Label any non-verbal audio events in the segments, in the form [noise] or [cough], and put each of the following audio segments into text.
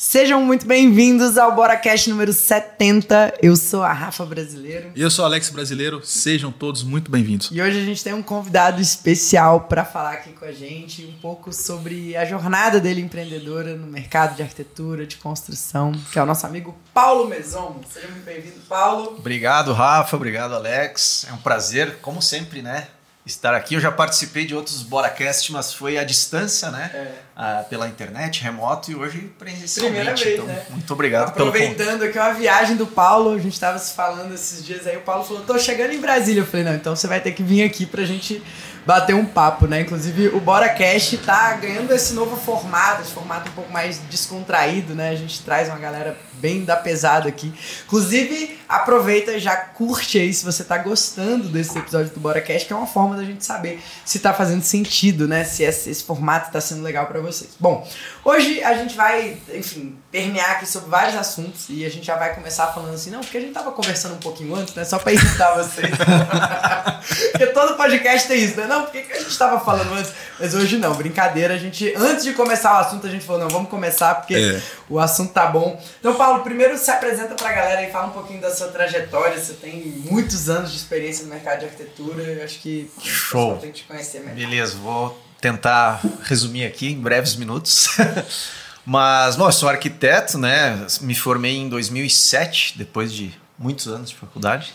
Sejam muito bem-vindos ao BoraCast número 70. Eu sou a Rafa Brasileiro. E eu sou o Alex Brasileiro. Sejam todos muito bem-vindos. E hoje a gente tem um convidado especial para falar aqui com a gente um pouco sobre a jornada dele empreendedora no mercado de arquitetura, de construção, que é o nosso amigo Paulo Meson. Seja muito bem-vindo, Paulo. Obrigado, Rafa. Obrigado, Alex. É um prazer, como sempre, né? Estar aqui. Eu já participei de outros Boracast, mas foi à distância, né? É. Ah, pela internet, remoto, e hoje presencialmente. Primeira vez, então, né? Muito obrigado Aproveitando aqui uma viagem do Paulo, a gente estava se falando esses dias aí, o Paulo falou, tô chegando em Brasília. Eu falei, não, então você vai ter que vir aqui pra gente bater um papo, né? Inclusive o BoraCast tá ganhando esse novo formato, esse formato um pouco mais descontraído, né? A gente traz uma galera bem da pesada aqui. Inclusive, aproveita e já curte aí se você tá gostando desse episódio do BoraCast, que é uma forma da gente saber se tá fazendo sentido, né? Se esse, esse formato tá sendo legal para vocês. Bom, hoje a gente vai, enfim, permear aqui sobre vários assuntos e a gente já vai começar falando assim, não, porque a gente tava conversando um pouquinho antes, né? Só pra irritar vocês. [laughs] porque todo podcast tem isso, né? Não, por que, que a gente tava falando antes? Mas hoje não, brincadeira. A gente, antes de começar o assunto, a gente falou, não, vamos começar porque é. o assunto tá bom. Então, Paulo, primeiro se apresenta pra galera e fala um pouquinho da sua trajetória. Você tem muitos anos de experiência no mercado de arquitetura. Eu acho que Show. tem que te conhecer melhor. Beleza, vou tentar resumir aqui em breves minutos. [laughs] Mas, bom, eu sou arquiteto, né? Me formei em 2007, depois de muitos anos de faculdade.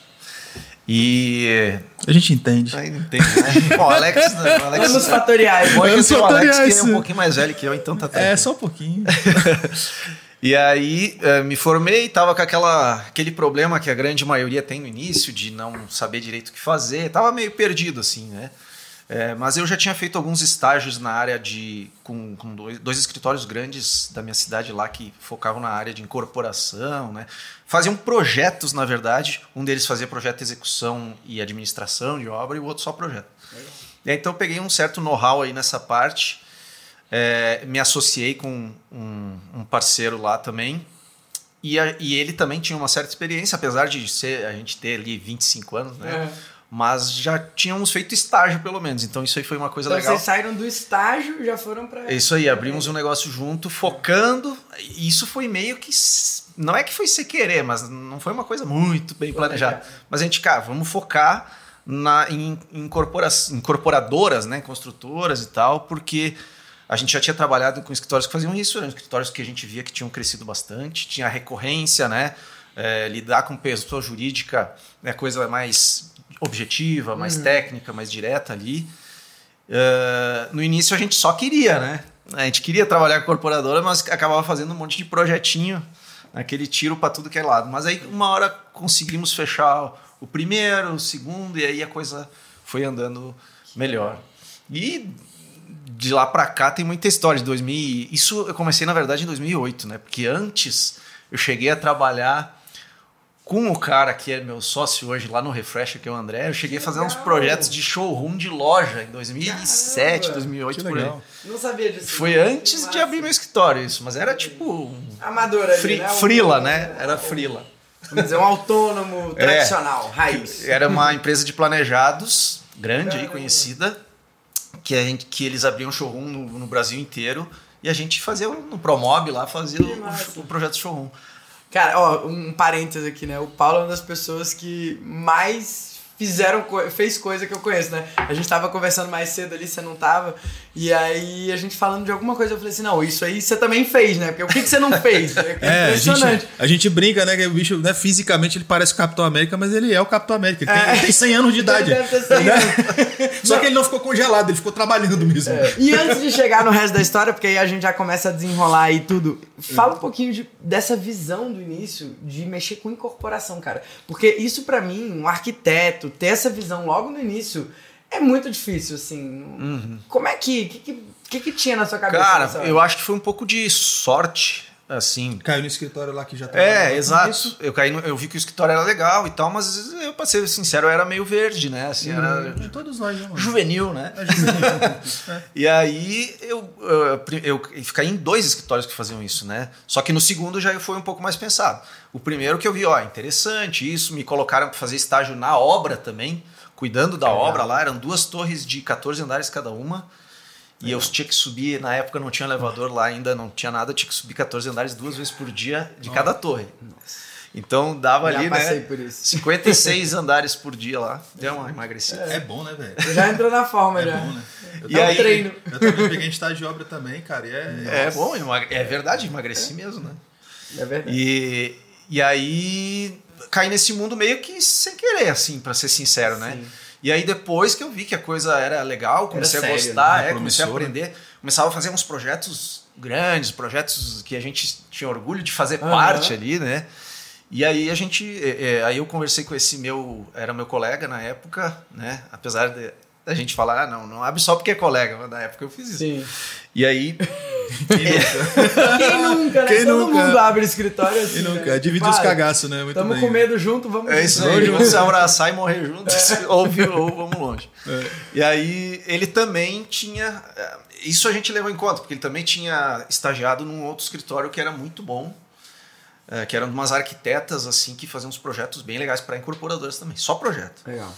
E. A gente entende. Aí entende, né? [laughs] Bom, Alex. Alex Anos fatoriais. Bom, Anos o Alex que é um pouquinho mais velho que eu, então tá É, só um pouquinho. [laughs] e aí, eh, me formei, tava com aquela, aquele problema que a grande maioria tem no início, de não saber direito o que fazer. Tava meio perdido, assim, né? É, mas eu já tinha feito alguns estágios na área de. com, com dois, dois, escritórios grandes da minha cidade lá que focavam na área de incorporação, né? Faziam projetos, na verdade. Um deles fazia projeto de execução e administração de obra e o outro só projeto. E aí, então eu peguei um certo know-how aí nessa parte. É, me associei com um, um, parceiro lá também. E, a, e ele também tinha uma certa experiência, apesar de ser, a gente ter ali 25 anos, né? É mas já tínhamos feito estágio pelo menos, então isso aí foi uma coisa então legal. Vocês saíram do estágio e já foram para Isso aí, abrimos um negócio junto, focando. Isso foi meio que não é que foi sem querer, mas não foi uma coisa muito bem planejada. Mas a gente, cara, vamos focar na em incorpora, incorporadoras, né, construtoras e tal, porque a gente já tinha trabalhado com escritórios que faziam isso, eram escritórios que a gente via que tinham crescido bastante, tinha recorrência, né? É, lidar com pessoa jurídica é coisa mais objetiva, mais uhum. técnica, mais direta ali. Uh, no início a gente só queria, né? A gente queria trabalhar com corporadora, mas acabava fazendo um monte de projetinho, aquele tiro para tudo que é lado. Mas aí uma hora conseguimos fechar o primeiro, o segundo, e aí a coisa foi andando melhor. E de lá para cá tem muita história. De 2000, isso eu comecei na verdade em 2008, né? Porque antes eu cheguei a trabalhar com o cara que é meu sócio hoje lá no Refresh, que é o André, eu cheguei a fazer uns projetos de showroom de loja em 2007, Caramba, 2008 por aí. Não sabia disso. Foi antes de abrir meu escritório isso, mas era tipo amadora, fri, né? frila, né? Era frila. Vamos dizer, um autônomo é. tradicional, é, raiz. Era uma empresa de planejados grande Caramba. aí conhecida que a gente que eles abriam showroom no, no Brasil inteiro e a gente fazia no Promob lá, fazia o, o projeto showroom. Cara, ó, um parênteses aqui, né? O Paulo é uma das pessoas que mais fizeram fez coisa que eu conheço, né? A gente tava conversando mais cedo ali, você não tava. E aí a gente falando de alguma coisa, eu falei assim: "Não, isso aí você também fez, né? Porque o que, que você não fez?" [laughs] É, é impressionante. A gente, a gente, brinca, né, que o bicho, né, fisicamente ele parece o Capitão América, mas ele é o Capitão América. Ele, é. tem, ele tem 100 anos de [laughs] idade. Ele deve ter 100 [laughs] né? anos. Só que ele não ficou congelado, ele ficou trabalhando mesmo. É. E antes de chegar no resto da história, porque aí a gente já começa a desenrolar e tudo, fala um pouquinho de, dessa visão do início de mexer com incorporação, cara. Porque isso para mim, um arquiteto ter essa visão logo no início é muito difícil, assim. Uhum. Como é que que, que, que, tinha na sua cabeça? Cara, eu acho que foi um pouco de sorte, assim. Caiu no escritório lá que já tava. É, exato. Eu caí no, eu vi que o escritório era legal e tal, mas eu, pra ser sincero, era meio verde, né? Assim, era. Todos nós, né, Juvenil, né? É juvenil. [laughs] é. E aí eu, eu, eu, eu em dois escritórios que faziam isso, né? Só que no segundo já foi um pouco mais pensado. O primeiro que eu vi, ó, interessante isso, me colocaram para fazer estágio na obra também, cuidando da é. obra lá, eram duas torres de 14 andares cada uma. E eu tinha que subir, na época não tinha elevador lá ainda, não tinha nada, eu tinha que subir 14 andares duas vezes por dia de cada torre. Então dava Já ali, né? por isso. 56 [laughs] andares por dia lá. Deu uma emagrecida. É bom, né, velho? Já entrou na forma É já. bom, né? Eu E também- aí- treino. Eu também peguei estágio de obra também, cara. E é, É bom, é verdade, emagreci mesmo, né? É verdade. E, e aí caí nesse mundo meio que sem querer, assim, pra ser sincero, né? E aí depois que eu vi que a coisa era legal, comecei Era a sério, gostar, né? é, comecei a aprender, começava a fazer uns projetos grandes, projetos que a gente tinha orgulho de fazer parte ali, né? E aí a gente, é, é, aí eu conversei com esse meu, era meu colega na época, né? Apesar de a gente falar, ah, não, não abre só porque é colega, mas na época eu fiz isso. Sim. E aí, [laughs] [laughs] Quem nunca, né? Quem Todo nunca? mundo abre escritório assim. E nunca, né? divide os cagaços, né? Muito Tamo bem. com medo junto, vamos É isso aí, vamos se abraçar e morrer juntos, [laughs] ou, vi- ou vamos longe. E aí ele também tinha. eh, Isso a gente levou em conta, porque ele também tinha estagiado num outro escritório que era muito bom, eh, que eram umas arquitetas assim que faziam uns projetos bem legais para incorporadoras também, só projeto. Legal.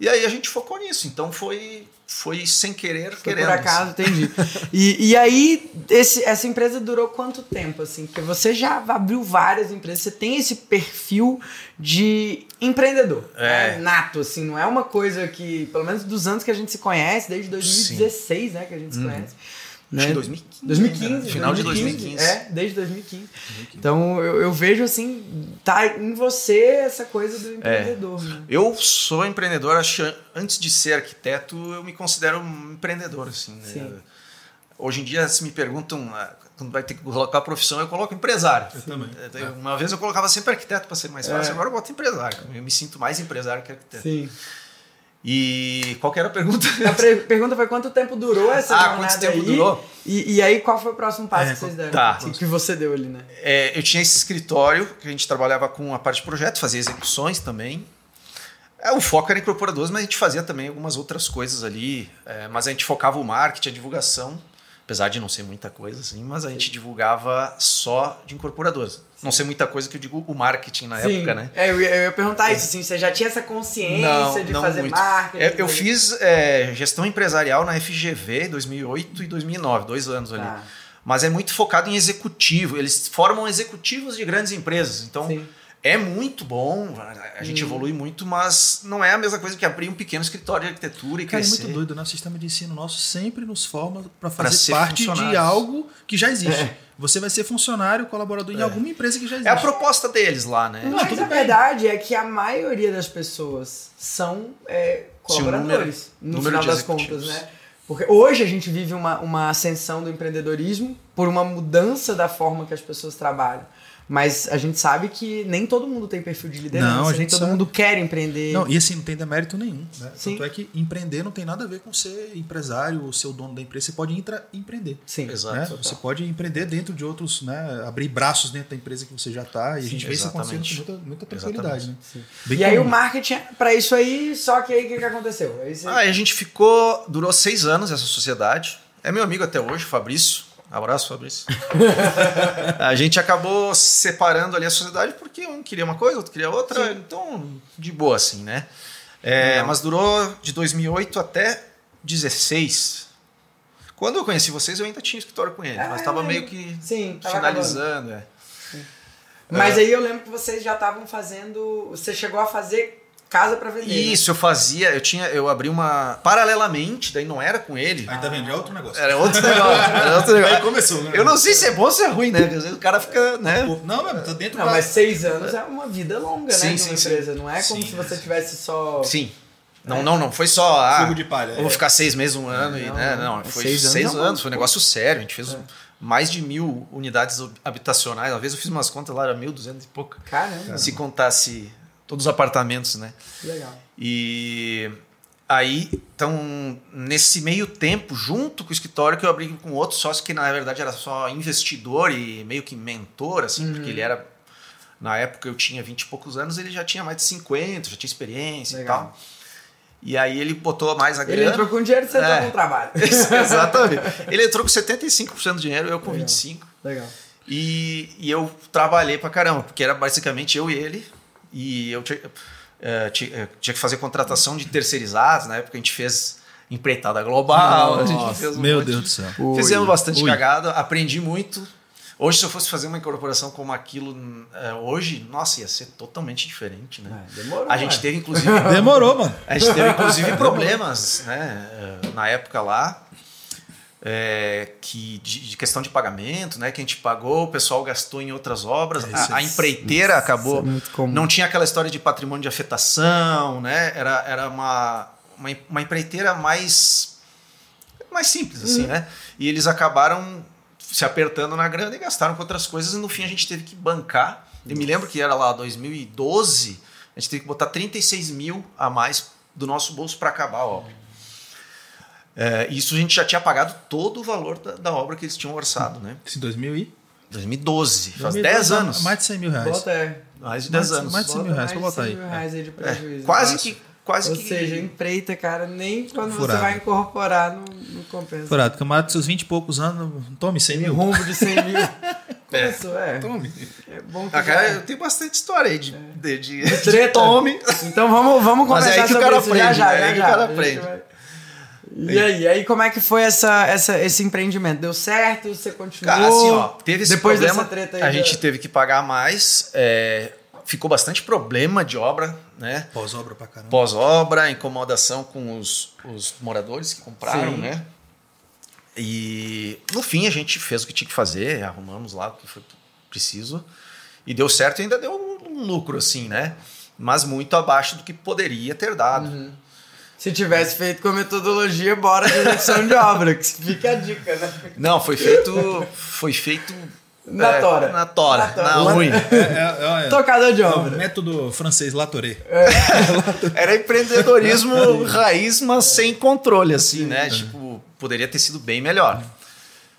E aí a gente focou nisso, então foi, foi sem querer, Foi querendo. por acaso, entendi. [laughs] E, e aí, esse, essa empresa durou quanto tempo, assim? Porque você já abriu várias empresas, você tem esse perfil de empreendedor, É. né? nato, assim, não é uma coisa que, pelo menos dos anos que a gente se conhece, desde 2016, né, que a gente se conhece. Acho que né? 2015. 2015, né? Final de 2015. É, desde 2015. Então eu, eu vejo assim, tá em você essa coisa do empreendedor. Né? Eu sou empreendedor, acho antes de ser arquiteto, eu me considero um empreendedor, assim. né? Sim. Hoje em dia, se me perguntam ah, quando vai ter que colocar a profissão, eu coloco empresário. Eu também. É, Uma vez eu colocava sempre arquiteto para ser mais fácil, É. agora eu boto empresário. Eu me sinto mais empresário que arquiteto. Sim. E qual que era a pergunta? [laughs] A pergunta foi quanto tempo durou essa Ah, jornada quanto tempo aí? durou? E, e aí, qual foi o próximo passo É, que vocês deram? tá. Que, que você deu ali, né? É, eu tinha esse escritório que a gente trabalhava com a parte de projeto, fazia execuções também. É, o foco era em incorporadores, mas a gente fazia também algumas outras coisas ali. é, mas a gente focava o marketing, a divulgação, apesar de não ser muita coisa assim, mas a gente divulgava só de incorporadores. Não ser muita coisa que eu digo o marketing na época, né? É, eu, ia, perguntar isso, assim, você já tinha essa consciência de fazer muito. marketing? É, eu de- fiz é, gestão empresarial na FGV em 2008 e 2009, dois anos ali. Tá. Mas é muito focado em executivo. Eles formam executivos de grandes empresas. Então, Sim. É muito bom, a gente Hum. evolui muito, mas não é a mesma coisa que abrir um pequeno escritório de arquitetura e Cara, é crescer. muito doido, né? O sistema de ensino nosso sempre nos forma para fazer ser parte de algo que já existe. É. Você vai ser funcionário, colaborador em alguma empresa que já existe. É a proposta deles lá, né? Mas tudo a bem. verdade é que a maioria das pessoas são é, colaboradores, número- no número final das contas, né? Porque hoje a gente vive uma, uma ascensão do empreendedorismo por uma mudança da forma que as pessoas trabalham. Mas a gente sabe que nem todo mundo tem perfil de liderança, Não, a nem gente todo sabe. mundo quer empreender. Não, e assim, não tem demérito nenhum. Né? Sim. Tanto é que empreender não tem nada a ver com ser empresário ou ser o dono da empresa. Você pode intra empreender. Sim. Exato. Né? total. Você pode empreender dentro de outros, né? abrir braços dentro da empresa que você já está. E a gente vê isso acontecendo com exatamente. muita, muita tranquilidade. Né? Sim. E aí o comum. marketing é pra isso aí, só que aí o que, que aconteceu? Aí você- Ah, a gente ficou, durou seis anos essa sociedade. É meu amigo até hoje, Fabrício. Abraço, Fabrício. [laughs] a gente acabou se separando ali a sociedade porque um queria uma coisa, outro queria outra. Então, de boa assim, né? É, mas durou de 2008 até 16. Quando eu conheci vocês, eu ainda tinha escritório com ele, Ah, mas estava meio que Sim, finalizando. é. Mas aí eu lembro que vocês já estavam fazendo. Você chegou a fazer casa pra vender. né? Isso, eu fazia, eu tinha, eu abri uma. Paralelamente, daí não era com ele. Aí tá vendo? É outro negócio. Era outro negócio. Era outro [laughs] negócio. Aí começou, né? Eu não sei se é bom ou se é ruim, né? Às vezes o cara fica, né? Não, mas tá dentro Não, da- mas seis anos é uma vida longa, Sim, né? De sim, uma sim. empresa. Não é como Sim, se você sim. tivesse só. Sim. Não, não, não foi só. Ah, Fogo de palha, eu é. vou ficar seis meses, um ano e, Não, né? não. Não, foi Seis seis, anos é anos, um- foi um negócio sério. A gente fez mais de mil unidades habitacionais. Às vezes eu fiz umas contas lá, era mil duzentos e pouco. Caramba, Se contasse todos os apartamentos, né? legal. E aí, então, nesse meio tempo, junto com o escritório, que eu abri com outro sócio que na verdade era só investidor e meio que mentor, assim, Uhum. porque ele era. Na época eu tinha 20 e poucos anos, ele já tinha mais de 50, já tinha experiência Legal. e tal. E aí ele botou mais a Ele grana. entrou com dinheiro e você entrou É. com trabalho. [laughs] Exatamente. Ele entrou com 75% do dinheiro, eu com Legal. 25%. Legal. E, e eu trabalhei pra caramba, porque era basicamente eu e ele. E eu tinha, ti- eh, tinha que fazer contratação de terceirizados. Na época a gente fez empreitada global. Nossa, a gente fez um meu monte, Deus do céu. Fizemos bastante Ui. cagada, aprendi muito. Hoje, se eu fosse fazer uma incorporação como aquilo é, hoje, nossa, ia ser totalmente diferente, né? É, demorou, a gente ué. teve, inclusive, [laughs] Demorou, mano. a gente teve, inclusive, [laughs] problemas, né? Na época lá, é, que de, de questão de pagamento, né? Que a gente pagou, o pessoal gastou em outras obras. Isso a, a é- empreiteira acabou. é muito comum. Não tinha aquela história de patrimônio de afetação, né? Era, era uma, uma, uma empreiteira mais, mais simples, assim, né? E eles acabaram se apertando na grana e gastaram com outras coisas, e no fim a gente teve que bancar. Eu me lembro que era lá 2012, a gente teve que botar 36 mil a mais do nosso bolso para acabar a obra. É, isso a gente já tinha pagado todo o valor da, da obra que eles tinham orçado, né? Esse 2000 e... 2012, faz 2012, 10 anos. Mais de 100 mil reais. Bota, é. Mais de 10 mais- anos. mais de 100 mil reais, vou mais botar de aí. 100 mil reais aí de prejuízo. Quase Fácil. que. Quase Ou que. seja, empreita, cara, nem quando Furado. você vai incorporar não, não compensa. Furado, camarada dos seus 20 e poucos anos, tome 100 Tem mil. rombo de 100 mil. [laughs] Começou, é. Tome. É bom que Ah, cara, já- eu tenho bastante história aí de, de, de, de Treta. tome. Então vamos, vamos Mas conversar é aí que o sobre cara isso aprende, já já? É já aí que o já. cara aprende. vai- E aí, aí como é que foi essa, essa, esse empreendimento? Deu certo? Você continuou? Cara, assim, ó, teve esse Depois problema. dessa treta aí a gente teve que pagar mais. é, ficou bastante problema de obra, né? Pós-obra pra caramba. Pós-obra, incomodação com os, os moradores que compraram, Sim. né? E no fim a gente fez o que tinha que fazer, arrumamos lá o que foi preciso. E deu certo e ainda deu um lucro, assim, né? Mas muito abaixo do que poderia ter dado. Uhum. Se tivesse feito com a metodologia, bora de execução de obra, que fica a dica, né? Não, foi feito. Foi feito. Na é, tora. Na tora, Na tora. na unha. É, é, é, é. Tocador de É obra. método francês Latoré. [laughs] Era empreendedorismo raiz, mas sem controle, assim, né? Tipo, poderia ter sido bem melhor.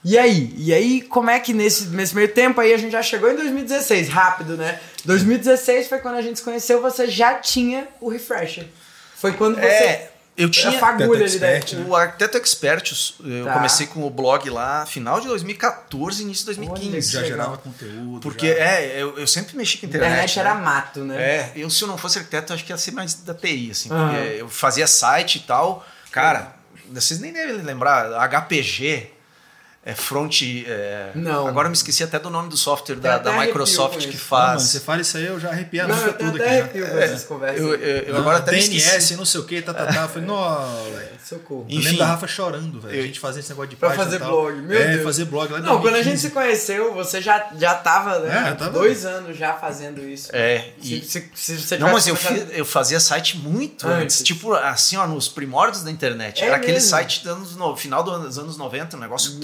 E aí? E aí, como é que nesse, nesse meio tempo aí a gente já chegou em 2016? Rápido, né? 2016 foi quando a gente se conheceu, você já tinha o Refresher. Foi quando você. É, eu tinha. a fagulha. Expert, né? O Arquiteto Expertos, eu Tá. comecei com o blog lá final de 2014, início de Olha 2015. Já gerava conteúdo. Porque, já. é, eu, eu sempre mexi com A internet. internet né? era mato, né? É, eu se eu não fosse arquiteto, eu acho que ia ser mais da TI, assim, Aham. porque eu fazia site e tal. Cara, vocês nem devem lembrar, HPG, é front. é, Não. Agora eu me esqueci até do nome do software da, da Microsoft que isso. Ah, mano, faz. você fala isso aí, eu já arrepiado Não, eu tudo aqui. arrepio essas conversas. eu, eu, eu agora até me esqueci. Não sei o que, tá, tá, tá. Eu falei, nossa. [laughs] Socorro. Eu Enfim. lembro da Rafa chorando, velho. Eu- A gente fazia esse negócio de Pra página fazer e tal. blog, meu é, Deus. fazer blog lá Não, quando a gente 2015. se conheceu, você já, já tava, né? É, eu tava- dois anos já fazendo isso. É, Se, e, se, se você não, mas eu, fiz- eu fazia site muito Antes. antes. Tipo, assim, ó, nos primórdios da internet. É Era aquele site dos anos, no, final dos anos 90, um negócio Meu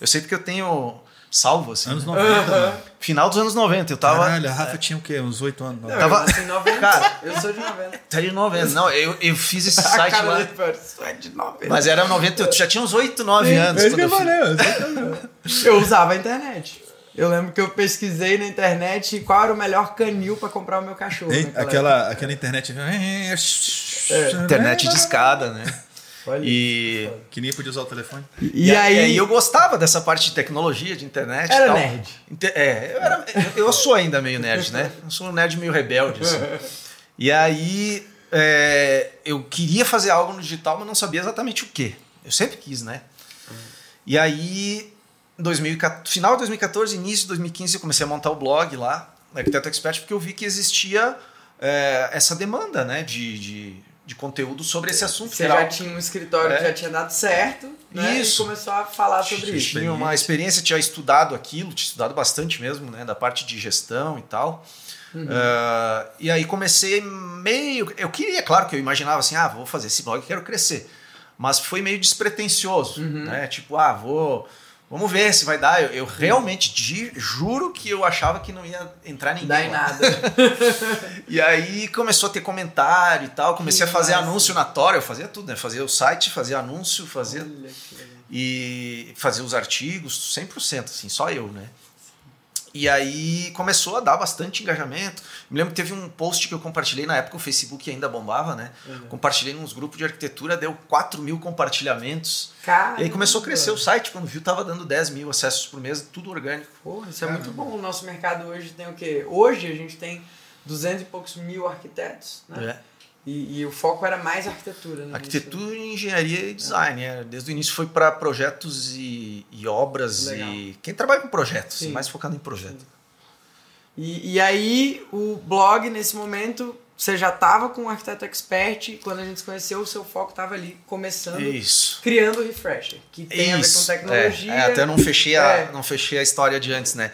Eu sei porque eu tenho salvo, assim. Anos né? 90. Aham. mano. Final dos anos 90, eu tava. Caralho, a Rafa tinha o quê? Uns 8 anos. Não. Tava- eu nasci em 90. Cara. eu sou de 90. Tá de 90. Não, eu, eu fiz esse [laughs] site cara lá. é de 90. Mas era 90, eu já tinha uns 8, 9 anos. É isso quando que eu eu fiz. falei. [laughs] Eu usava a internet. Eu lembro que eu pesquisei na internet qual era o melhor canil pra comprar o meu cachorro. Naquela Aquela, aquela internet. É, Internet de escada, né? Olha. E, Que nem podia usar o telefone. E, aí, eu gostava dessa parte de tecnologia, de internet. e Era tal. nerd. É, eu, era- eu sou ainda meio nerd, né? Eu sou um nerd meio rebelde. assim. E aí é, eu queria fazer algo no digital, mas não sabia exatamente o que. Eu sempre quis, né? E aí, 2014, final de 2014, início de 2015, eu comecei a montar o blog lá, no Arquiteto Expert, porque eu vi que existia é, essa demanda né, de, de, de conteúdo sobre esse assunto. você era já tinha um escritório É. que já tinha dado certo, né? Isso. E começou a falar sobre Tinha isso. tinha uma experiência, tinha estudado aquilo, tinha estudado bastante mesmo, né, da parte de gestão e tal. Ah, e aí comecei meio. Eu queria, claro que eu imaginava assim, ah, vou fazer esse blog, quero crescer. Mas foi meio despretensioso, né? Tipo, ah, vou. Vamos ver se vai dar. Eu, eu realmente di- juro que eu achava que não ia entrar ninguém. Dá em nada. [laughs] E aí começou a ter comentário e tal. Comecei Que a fazer massa. anúncio na Tora, eu fazia tudo, né? Fazia o site, fazia anúncio, fazia e fazer os artigos 100%, assim, só eu, né? E aí começou a dar bastante engajamento. Me lembro que teve um post que eu compartilhei na época, o Facebook ainda bombava, né? Uhum. Compartilhei nos grupos de arquitetura, deu 4 mil compartilhamentos. Caramba. E aí começou a crescer o site, quando viu, tava dando 10 mil acessos por mês, tudo orgânico. Porra, isso é muito bom. O nosso mercado hoje tem o quê? Hoje a gente tem 200 e poucos mil arquitetos, né? É. E, e, o foco era mais arquitetura, né? Arquitetura, engenharia e design. É. Desde o início foi para projetos e, e obras Legal. e quem trabalha com projetos, Sim. mais focado em projeto. E, e aí o blog nesse momento você já estava com o Arquiteto Expert quando a gente se conheceu, o seu foco estava ali começando, Isso. criando o Refresher, que tem Isso. a ver com tecnologia. É, é, até não fechei, a, é. não fechei a história de antes, né?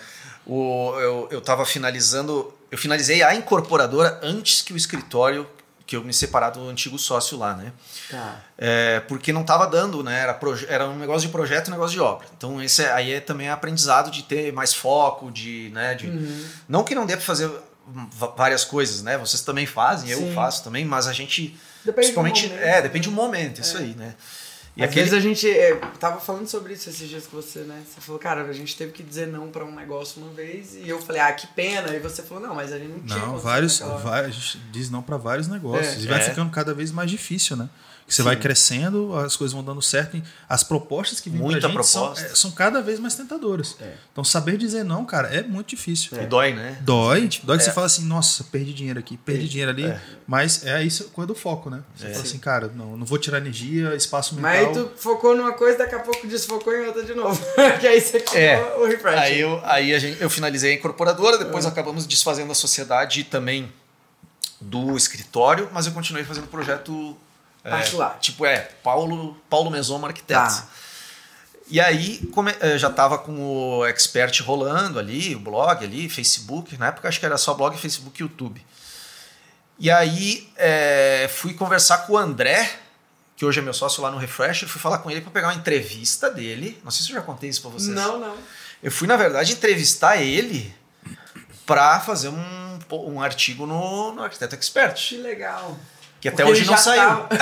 O, eu, eu tava finalizando, eu finalizei a incorporadora antes que o escritório que eu me separar do antigo sócio lá, né? Tá. É, porque não estava dando, né? Era, era um negócio de projeto e um negócio de obra. Então, esse é, aí é também aprendizado de ter mais foco, de, né? De, uhum. Não que não dê para fazer várias coisas, né? Vocês também fazem, Sim. eu faço também, mas a gente. Depende principalmente. Do momento, é, depende do momento, isso é. aí, né? E Às aquele... vezes a gente é, tava falando sobre isso esses dias com você, né? Você falou, cara, a gente teve que dizer não para um negócio uma vez e eu falei, ah, que pena. E você falou, não, mas a gente não tinha. Não, vários, vários, a gente diz não para vários negócios. É. E vai é. ficando cada vez mais difícil, né? que você Sim. vai crescendo, as coisas vão dando certo. as propostas que vêm Muita pra gente são, é, são, cada vez mais tentadoras. É. Então, saber dizer não, cara, é muito difícil. É. E dói, né? Dói. Dói que você é. fala assim, nossa, perdi dinheiro aqui, perdi dinheiro ali. É. Mas é isso coisa do foco, né? Você fala assim, cara, não, não vou tirar energia, espaço mental. Mas tu focou numa coisa, daqui a pouco desfocou em outra de novo. [laughs] que aí você é. o refresh. Aí, eu, aí a gente, eu finalizei a incorporadora, depois acabamos desfazendo a sociedade também do escritório, mas eu continuei fazendo projeto Particular. É, tipo, é, Paulo, Paulo Mesoma Arquitetos. Tá. E aí come, eh, já estava com o Expert rolando ali, o blog ali, Facebook. Na época acho que era só blog, Facebook e YouTube. E aí é, fui conversar com o André, que hoje é meu sócio lá no Refresh, fui falar com ele para pegar uma entrevista dele. Não sei se eu já contei isso para vocês. Não, não. Eu fui, na verdade, entrevistar ele para fazer um, um artigo no, no Arquiteto Expert. Que legal. Que até Porque hoje não saiu. [laughs]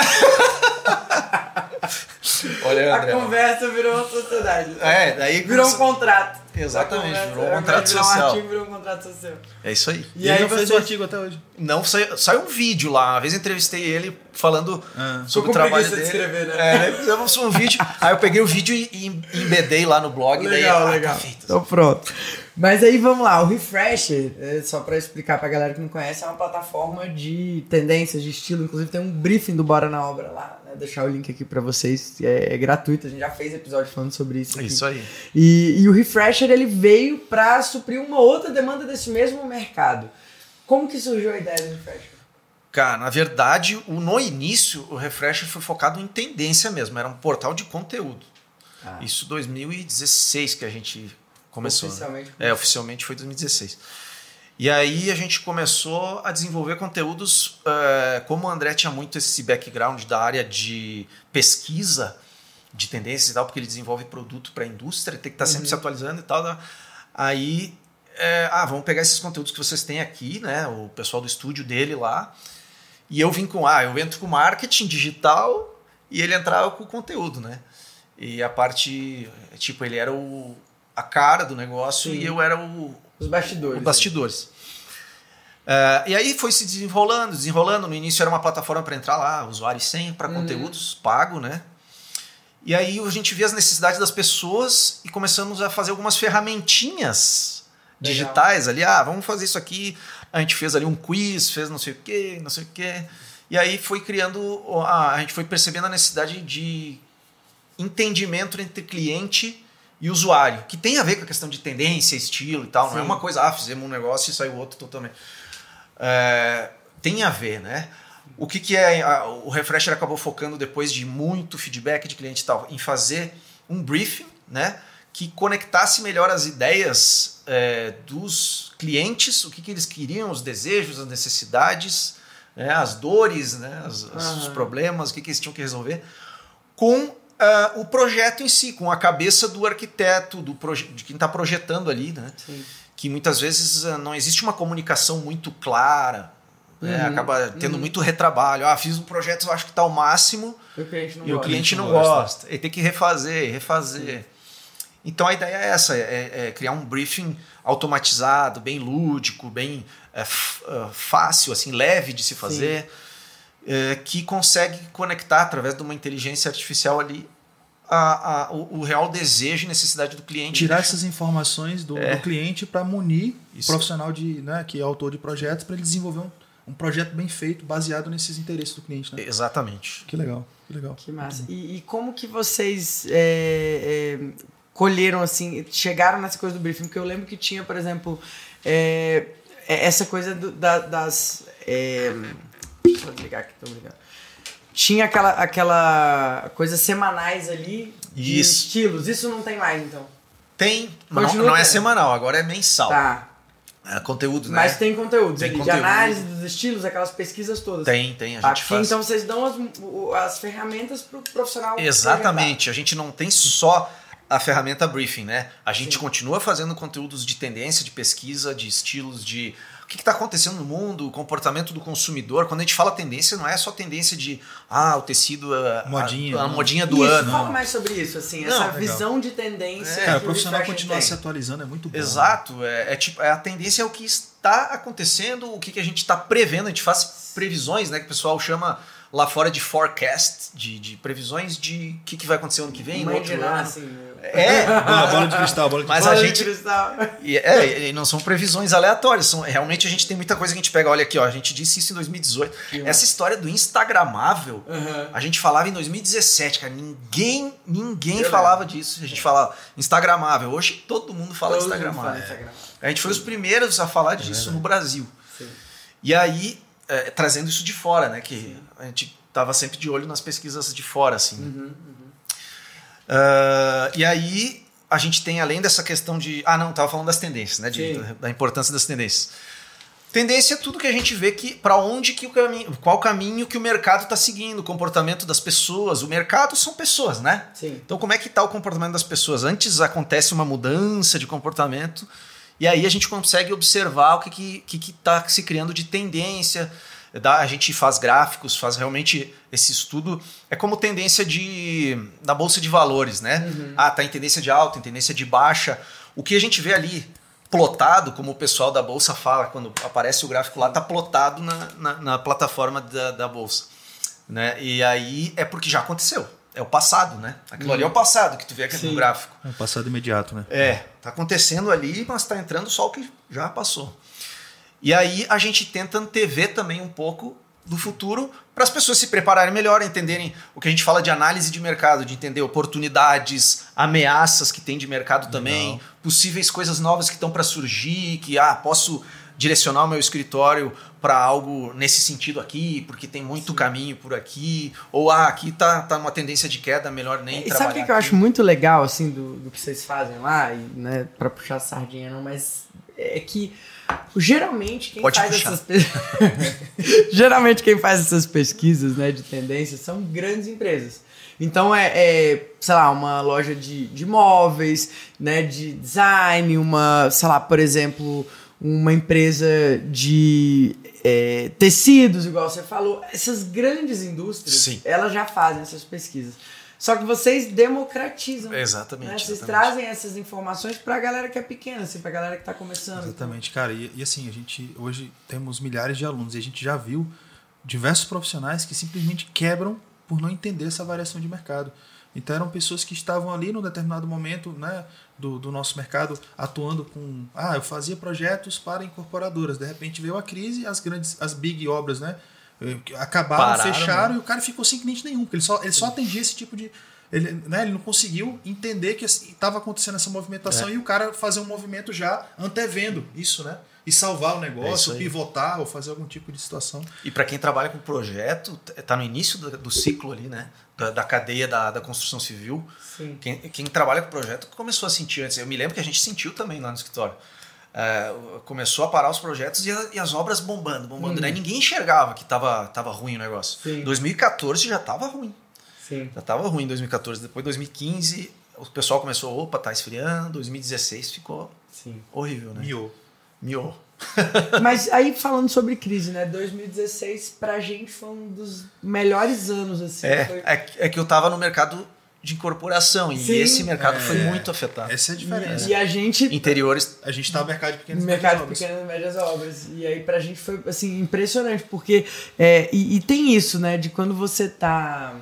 Olha, André. A conversa virou uma sociedade. É, daí virou um contrato. Exatamente, virou um contrato social. Um artigo virou um contrato social. É isso aí. E, e aí não fez o artigo até hoje? Não, saiu, saiu um vídeo lá. Uma vez entrevistei ele falando ah. sobre o trabalho dele. De escrever, né? É, fizemos um vídeo. aí eu peguei o vídeo e embedei lá no blog. Legal, daí, legal. Ah, tá feito. Então pronto. Mas aí vamos lá, o Refresher, é, só para explicar pra galera que não conhece, é uma plataforma de tendências, de estilo. Inclusive tem um briefing do Bora na Obra lá, né? Deixar o link aqui para vocês, é, é, gratuito. A gente já fez episódio falando sobre isso. Aqui. Isso aí. E, e o Refresher ele veio para suprir uma outra demanda desse mesmo mercado. Como que surgiu a ideia do Refresher? Cara, na verdade, o, no início, o Refresher foi focado em tendência mesmo. Era um portal de conteúdo. Ah. Isso 2016 que a gente Começou. Oficialmente. Né? É, oficialmente foi 2016. E aí a gente começou a desenvolver conteúdos, uh, como o André tinha muito esse background da área de pesquisa de tendências e tal, porque ele desenvolve produto para a indústria, tem que estar tá sempre uhum. se atualizando e tal. Né? Aí, é, ah, vamos pegar esses conteúdos que vocês têm aqui, né? O pessoal do estúdio dele lá. E eu vim com, ah, eu entro com marketing digital e ele entrava com o conteúdo, né? E a parte, tipo, ele era o, a cara do negócio Sim. e eu era o. Os bastidores. O bastidores. Uh, e aí foi se desenrolando, desenrolando. No início era uma plataforma para entrar lá, usuário senha para uhum. conteúdos pago, né? E aí a gente via as necessidades das pessoas e começamos a fazer algumas ferramentinhas Legal. digitais ali. Ah, vamos fazer isso aqui. A gente fez ali um quiz, fez não sei o quê, não sei o quê. E aí foi criando, a gente foi percebendo a necessidade de entendimento entre cliente e usuário, que tem a ver com a questão de tendência, estilo e tal. Sim. Não é uma coisa, ah, fizemos um negócio e saiu outro totalmente. É, tem a ver, né? O que, que é. A, o Refresher acabou focando depois de muito feedback de cliente e tal, em fazer um briefing, né? Que conectasse melhor as ideias é, dos clientes, o que, que eles queriam, os desejos, as necessidades, né, as dores, né, as, os problemas, o que, que eles tinham que resolver, com uh, o projeto em si, com a cabeça do arquiteto, do de quem está projetando ali, né? Sim. Que muitas vezes uh, não existe uma comunicação muito clara, né? uhum. né? acaba tendo uhum. muito retrabalho. Ah, fiz um projeto, eu acho que está ao máximo e o cliente não, e gosta. O cliente não gosta. Ele tem que refazer, refazer. Sim. Então a ideia é essa, é, é, criar um briefing automatizado, bem lúdico, bem é, fácil, assim, leve de se fazer. Sim é, que consegue conectar através de uma inteligência artificial ali a, a, o, o, real desejo e necessidade do cliente. Tirar essas informações do, é. do cliente para munir o profissional de, né, que é autor de projetos para ele desenvolver um, um projeto bem feito, baseado nesses interesses do cliente. Né? Exatamente. Que legal, que legal. Que massa. E, e como que vocês é, é, colheram, assim, chegaram nessa coisa do briefing? Porque eu lembro que tinha, por exemplo, é, é essa coisa do, da, das... É, deixa eu ligar aqui, tô ligando tinha aquela, aquela coisa semanais ali de Isso. estilos. Isso não tem mais, então? Tem, mas não, não é semanal, agora é mensal. Tá. É, conteúdo, né? Mas tem conteúdos tem ali, conteúdo. de análise dos estilos, aquelas pesquisas todas. Tem, tem, a gente Aqui, faz. Então vocês dão as, as ferramentas para o profissional. Exatamente, a gente não tem só a ferramenta briefing, né? A gente Sim. continua fazendo conteúdos de tendência, de pesquisa, de estilos, de que está acontecendo no mundo, o comportamento do consumidor. Quando a gente fala tendência, não é só tendência de ah, o tecido, a modinha, a, a modinha do isso, ano. Fala mais sobre isso, assim, não, essa legal. visão de tendência. É, cara, o profissional continuar se atualizando é muito bom. Exato, né? é, é, tipo, é a tendência é o que está acontecendo, o que, que a gente está prevendo, a gente faz previsões, né? Que o pessoal chama lá fora de forecast, de, de previsões de o que, que vai acontecer ano que vem, no outro ano. Assim, é, [laughs] bola, bola de cristal, bola de Mas bola a gente. E, é, e não são previsões aleatórias. São, realmente a gente tem muita coisa que a gente pega. Olha aqui, ó, a gente disse isso em 2018. Essa história do Instagramável, uhum. a gente falava em 2017, cara. Ninguém, ninguém falava disso. A gente falava Instagramável. Hoje todo mundo fala todo Instagramável. Mundo fala A gente foi os primeiros a falar disso no Brasil. Sim. E aí, é, trazendo isso de fora, né? Que Sim. A gente tava sempre de olho nas pesquisas de fora, assim. Uhum, uhum. Uh, e aí a gente tem, além dessa questão de. Ah, não, estava falando das tendências, né? De, da, da, importância das tendências. Tendência é tudo que a gente vê que para onde que o caminho, qual caminho que o mercado está seguindo, o comportamento das pessoas. O mercado são pessoas, né? Sim. Então como é que está o comportamento das pessoas? Antes acontece uma mudança de comportamento e aí a gente consegue observar o que está que, que, que tá se criando de tendência a gente faz gráficos, faz realmente esse estudo. É como tendência de, da bolsa de valores, né? Uhum. Ah, tá em tendência de alta, em tendência de baixa. O que a gente vê ali plotado, como o pessoal da bolsa fala, quando aparece o gráfico lá, tá plotado na, na, na plataforma da, da bolsa. Né? E aí é porque já aconteceu. É o passado, né? Aquilo uhum. ali é o passado que tu vê aqui Sim. no gráfico. É o passado imediato, né? É, tá acontecendo ali, mas tá entrando só o que já passou. E aí a gente tenta antever também um pouco do futuro para as pessoas se prepararem melhor, entenderem o que a gente fala de análise de mercado, de entender oportunidades, ameaças que tem de mercado Legal. também, possíveis coisas novas que estão para surgir, que ah, posso direcionar o meu escritório para algo nesse sentido aqui, porque tem muito Sim. caminho por aqui, ou ah, aqui tá, tá uma tendência de queda, melhor nem e trabalhar. Sabe o que, eu acho muito legal assim do, do que vocês fazem lá, e, né, para puxar a sardinha, não, mas é que Geralmente quem Pode faz puxar. essas [laughs] geralmente quem faz essas pesquisas, né, de tendências são grandes empresas. Então é, é, sei lá, uma loja de, de móveis, né, de design, uma, sei lá, por exemplo, uma empresa de é, tecidos, igual você falou. Essas grandes indústrias, Sim. elas já fazem essas pesquisas. Só que vocês democratizam. Exatamente. Né? Vocês exatamente. trazem essas informações para a galera que é pequena, assim, para a galera que está começando. Exatamente, cara. E, e, assim, a gente hoje temos milhares de alunos e a gente já viu diversos profissionais que simplesmente quebram por não entender essa variação de mercado. Então eram pessoas que estavam ali num determinado momento né, do, do nosso mercado atuando com. Ah, eu fazia projetos para incorporadoras. De repente veio a crise, as grandes, as big obras, né? Acabaram, Pararam, fecharam né? e o cara ficou sem cliente nenhum, porque ele só, ele só atendia esse tipo de. Ele, né, ele não conseguiu entender que estava acontecendo essa movimentação é. e o cara fazer um movimento já antevendo isso, né? E salvar o negócio, é pivotar ou fazer algum tipo de situação. E para quem trabalha com projeto, está no início do, do, ciclo ali, né? Da, da cadeia da, da, construção civil. Quem, quem trabalha com projeto começou a sentir antes. Eu me lembro que a gente sentiu também lá no escritório é, começou a parar os projetos e, a, e as obras bombando, bombando. Né? Uhum. Ninguém enxergava que estava tava ruim o negócio. Sim. 2014 já estava ruim. Sim. Já estava ruim em 2014. Depois 2015 o pessoal começou, opa, tá esfriando. 2016 ficou Sim. horrível, né? Miou. Miou. [laughs] Mas aí falando sobre crise, né? 2016 pra gente foi um dos melhores anos, assim. É, foi... é, é que eu tava no mercado de incorporação. Sim, e esse mercado é, foi muito afetado. Essa é a diferença. E, e a gente. Interiores. A gente está no mercado de pequenas mercado de pequenas e médias obras. E aí pra gente foi assim, impressionante, porque. É, e, e, tem isso, né? De quando você tá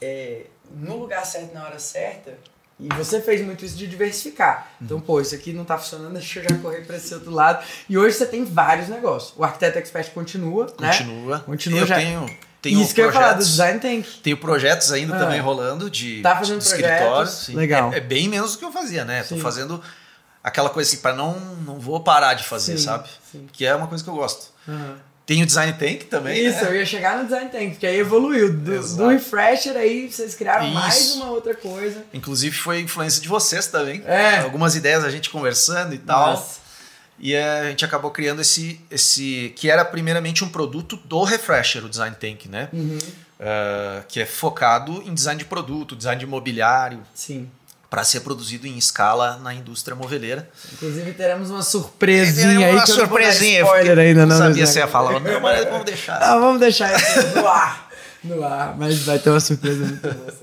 é, no lugar certo na hora certa, E você fez muito isso de diversificar. Então, pô, isso aqui não tá funcionando, [laughs] deixa eu já correr para esse outro lado. E hoje você tem vários negócios. O Arquiteto Expert continua, continua. né? Continua. Continua. Eu já. tenho tenho Isso que projetos, eu ia falar do Design Tank. Tenho projetos ainda ah. também rolando de, tá fazendo de escritório. Sim. Legal. É, é, bem menos do que eu fazia, né? Sim. Tô fazendo aquela coisa assim, para não, não vou parar de fazer, sim, sabe? Sim. Que é uma coisa que eu gosto. Uhum. Tem o Design Tank também. Isso, né? eu ia chegar no Design Tank, que aí evoluiu. Do, do Refresher aí vocês criaram Isso. mais uma outra coisa. Inclusive foi influência de vocês também. É. Algumas ideias a gente conversando e tal. Nossa. E a gente acabou criando esse, esse. que era primeiramente um produto do Refresher, o Design Tank, né? Uhum. Uh, que é focado em design de produto, design de mobiliário. Sim para ser produzido em escala na indústria moveleira. Inclusive teremos uma surpresinha aí. Uma surpresinha. Spoiler ainda, não. Não sabia se ia falar. Não, mas vamos deixar. Ah, vamos deixar isso no ar. No ar. Mas vai ter uma surpresa muito boa.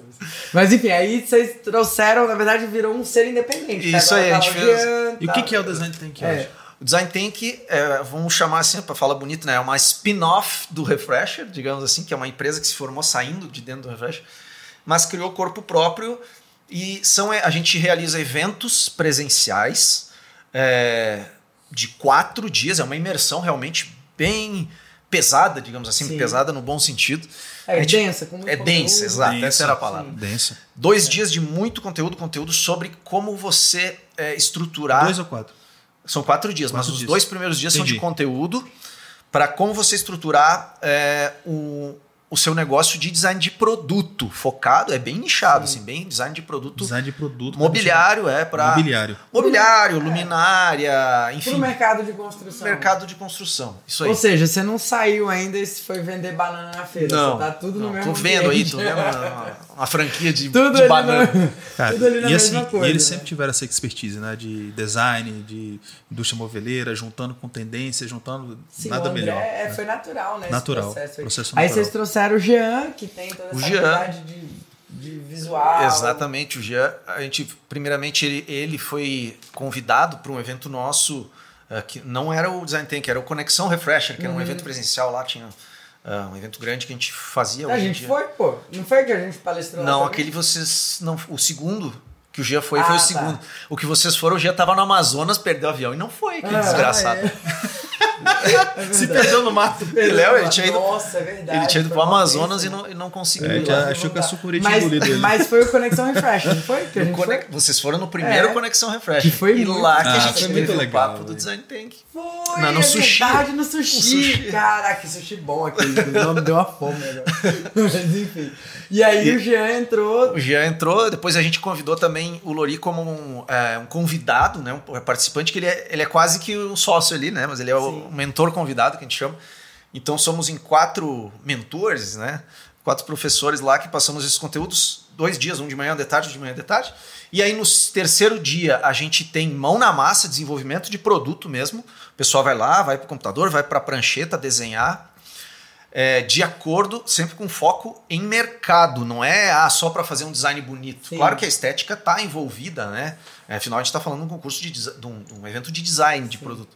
Mas enfim, aí vocês trouxeram, na verdade, virou um ser independente. Tá? Isso tá? aí, a gente fez. E o que, que é o Design Tank é. hoje? O Design Tank, é, vamos chamar assim, para falar bonito, né? É uma spin-off do Refresher, digamos assim, que é uma empresa que se formou saindo de dentro do Refresher, mas criou corpo próprio e são, a gente realiza eventos presenciais é, de quatro dias, é uma imersão realmente bem pesada, digamos assim, Sim. pesada no bom sentido. É, gente, densa. Com é densa, exato, densa, essa era a palavra. Sim. Densa. Dois é. dias de muito conteúdo, conteúdo sobre como você é, estruturar... Dois ou quatro? São quatro dias, quatro mas dias. os dois primeiros dias Entendi. são de conteúdo para como você estruturar é, o, o seu negócio de design de produto focado, é bem nichado, Sim. assim, bem design de produto. Design de produto. Mobiliário, é, para. Mobiliário. Mobiliário, luminária, enfim. Pro mercado de construção. Mercado de construção. Isso aí. Ou seja, você não saiu ainda e foi vender banana na feira. Não. Você tá tudo não, no mesmo Tô vendo aí, tô vendo uma, uma franquia de, tudo de banana. No... Cara, tudo ali na e, mesma assim, coisa. E eles sempre tiveram essa expertise, né? De design, de indústria moveleira, juntando com tendência, juntando Sim, nada melhor. É, foi natural, né? Natural. processo, processo aí. natural. aí vocês trouxeram o Jean, que tem toda essa Jean. de, de visual. Exatamente, o Jean, a gente, primeiramente, ele, ele foi convidado para um evento nosso, uh, que não era o Design Tank, era o Conexão Refresher, que era um uhum. evento presencial lá, tinha uh, um evento grande que a gente fazia. A gente foi, pô. Não foi que a gente palestrou Não, aquele vocês. Não, o segundo que o Gia foi, ah, foi o tá. segundo. O que vocês foram, o Gia tava no Amazonas, perdeu o avião e não foi, que ah, desgraçado. É. É [laughs] Se perdeu no mato. Ele, ele tinha ido, Nossa, é verdade. Ele tinha ido pro Amazonas e não, e não conseguiu. É, já achou que a sucuri tinha engolido ele. Mas foi o Conexão Refresh, não foi? Que Cone... foi? Vocês foram no primeiro é. Conexão Refresh. Que foi e lá que ah, a gente foi muito legal, o papo do Design Tank. Foi, não, no é sushi. verdade, no sushi. sushi. Caraca, que sushi bom aquele. Me deu uma fome agora. [laughs] Mas enfim. E aí e o Jean entrou. O Jean entrou, depois a gente convidou também o Lori como um, é, um convidado, né? Um participante, que ele é, ele é quase que um sócio ali, né? Mas ele é Sim. o mentor convidado que a gente chama. Então somos em quatro mentores, né? Quatro professores lá que passamos esses conteúdos dois dias, um de manhã, de tarde, um de manhã, de tarde. E aí no terceiro dia a gente tem mão na massa, desenvolvimento de produto mesmo. O pessoal vai lá, vai para o computador, vai para a prancheta desenhar é, de acordo, sempre com foco em mercado, não é ah, só para fazer um design bonito. Sim. Claro que a estética está envolvida, né? É, afinal, a gente está falando de um concurso de, de, um, um evento de design de Sim. produto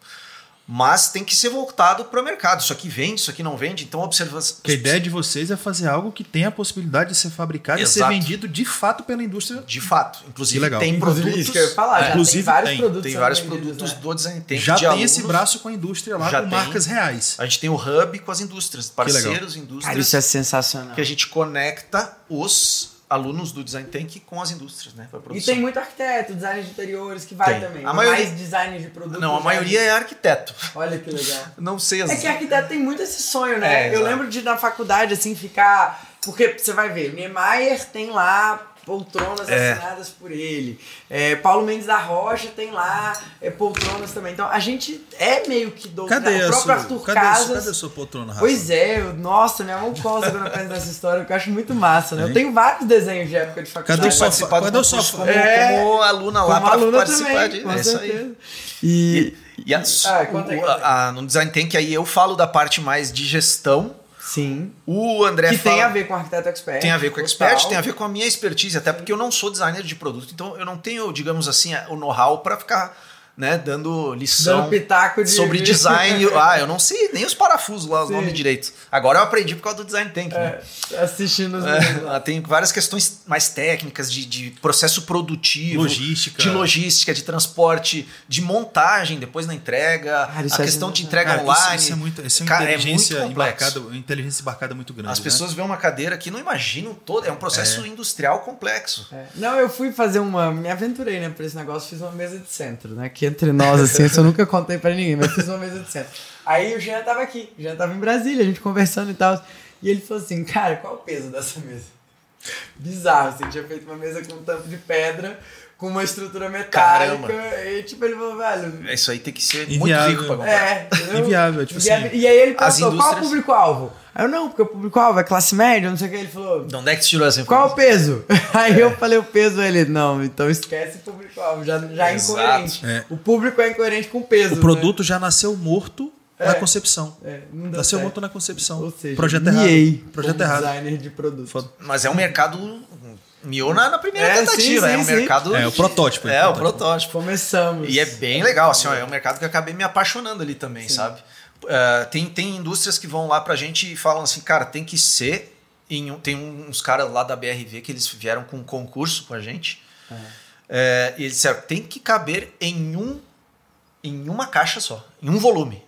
mas tem que ser voltado para o mercado. Isso aqui vende, isso aqui não vende, então observa. A ideia de vocês é fazer algo que tenha a possibilidade de ser fabricado Exato. e ser vendido de fato pela indústria. De fato. Inclusive legal. tem Inclusive, produtos. Isso que eu ia falar, é. Inclusive, tem vários tem, produtos. Tem vários produtos né? do design. Tem já de tem alunos, esse braço com a indústria lá, já com tem. marcas reais. A gente tem o hub com as indústrias, parceiros, indústrias. Cara, isso é sensacional. Que a gente conecta os alunos do Design Tank com as indústrias, né? E tem muito arquiteto, design de interiores que vai tem. também. A maioria... Mais design de produto. Não, a maioria é arquiteto. Olha que legal. [laughs] Não sei as... É que arquiteto tem muito esse sonho, né? É, Eu lembro de na faculdade, assim, ficar. Porque você vai ver, Niemeyer tem lá poltronas é. assinadas por ele. É, Paulo Mendes da Rocha tem lá é, poltronas também. Então a gente é meio que do Cadê o próprio sua, Arthur cadê Casas. cadê a sua poltrona, Rafa? Pois é, eu, nossa, minha mão coça quando eu penso nessa história, que eu acho muito massa, né? Eu tenho vários desenhos de época de faculdade. Cadê o sofá? Cadê o sofá? Como, é, como aluna lá para participar também, de. É isso aí. E, e, e a, ah, o, a, a, no Design Tank aí eu falo da parte mais de gestão Sim. O André Que fala, tem a ver com arquiteto expert. Tem a ver com expert, tem a ver com a minha expertise, até porque eu não sou designer de produto, então eu não tenho, digamos assim, o know-how para ficar né, dando lição dando pitaco de... sobre design. [laughs] ah, eu não sei nem os parafusos lá, os nomes direito. Agora eu aprendi por causa do design tank. Né? É, assistindo os é, Tem várias questões mais técnicas de, de processo produtivo, logística. de logística, de transporte, de montagem depois na entrega, Cara, a é questão de entrega cara, online. Isso, isso, é muito, isso é cara, inteligência é embarcada, inteligência embarcada muito grande. As pessoas né? veem uma cadeira que não imaginam todo, é um processo é. industrial complexo. É. Não, eu fui fazer uma, me aventurei, né, para esse negócio, fiz uma mesa de centro, né, que entre nós assim, isso eu nunca contei para ninguém, mas fiz uma mesa de centro. Aí o Jean tava aqui, o Jean tava em Brasília, a gente conversando e tal. E ele falou assim, cara, qual o peso dessa mesa? Bizarro, assim, tinha feito uma mesa com um tampo de pedra, com uma estrutura metálica. Caramba. E tipo, ele falou, velho. Isso aí tem que ser Inviável. muito rico pra comprar. É, Inviável, tipo assim. E aí ele perguntou, indústrias... qual é o público-alvo? Aí eu, não, porque o público-alvo é classe média, não sei o que. Ele falou. De onde é que você tirou essa informação? Qual o peso? [laughs] Aí é. eu falei o peso, ele, não, então esquece o público-alvo, já, já é incoerente. É. O público é incoerente com o peso. O produto né? já nasceu morto é. na concepção. É, Nasceu certo. morto na concepção. Ou seja, projeto errado. Projeto errado. designer de produto. Mas é um mercado miou na, na primeira é, tentativa. Sim, sim, é um sim. mercado. É o protótipo. É, o protótipo. Começamos. E é bem legal, assim, ó, é um mercado que eu acabei me apaixonando ali também, sabe? Uh, tem, tem indústrias que vão lá pra gente e falam assim, cara, tem que ser. Em, tem uns caras lá da BRV que eles vieram com um concurso com a gente. É. Uh, e eles disseram, tem que caber em um em uma caixa só, em um volume.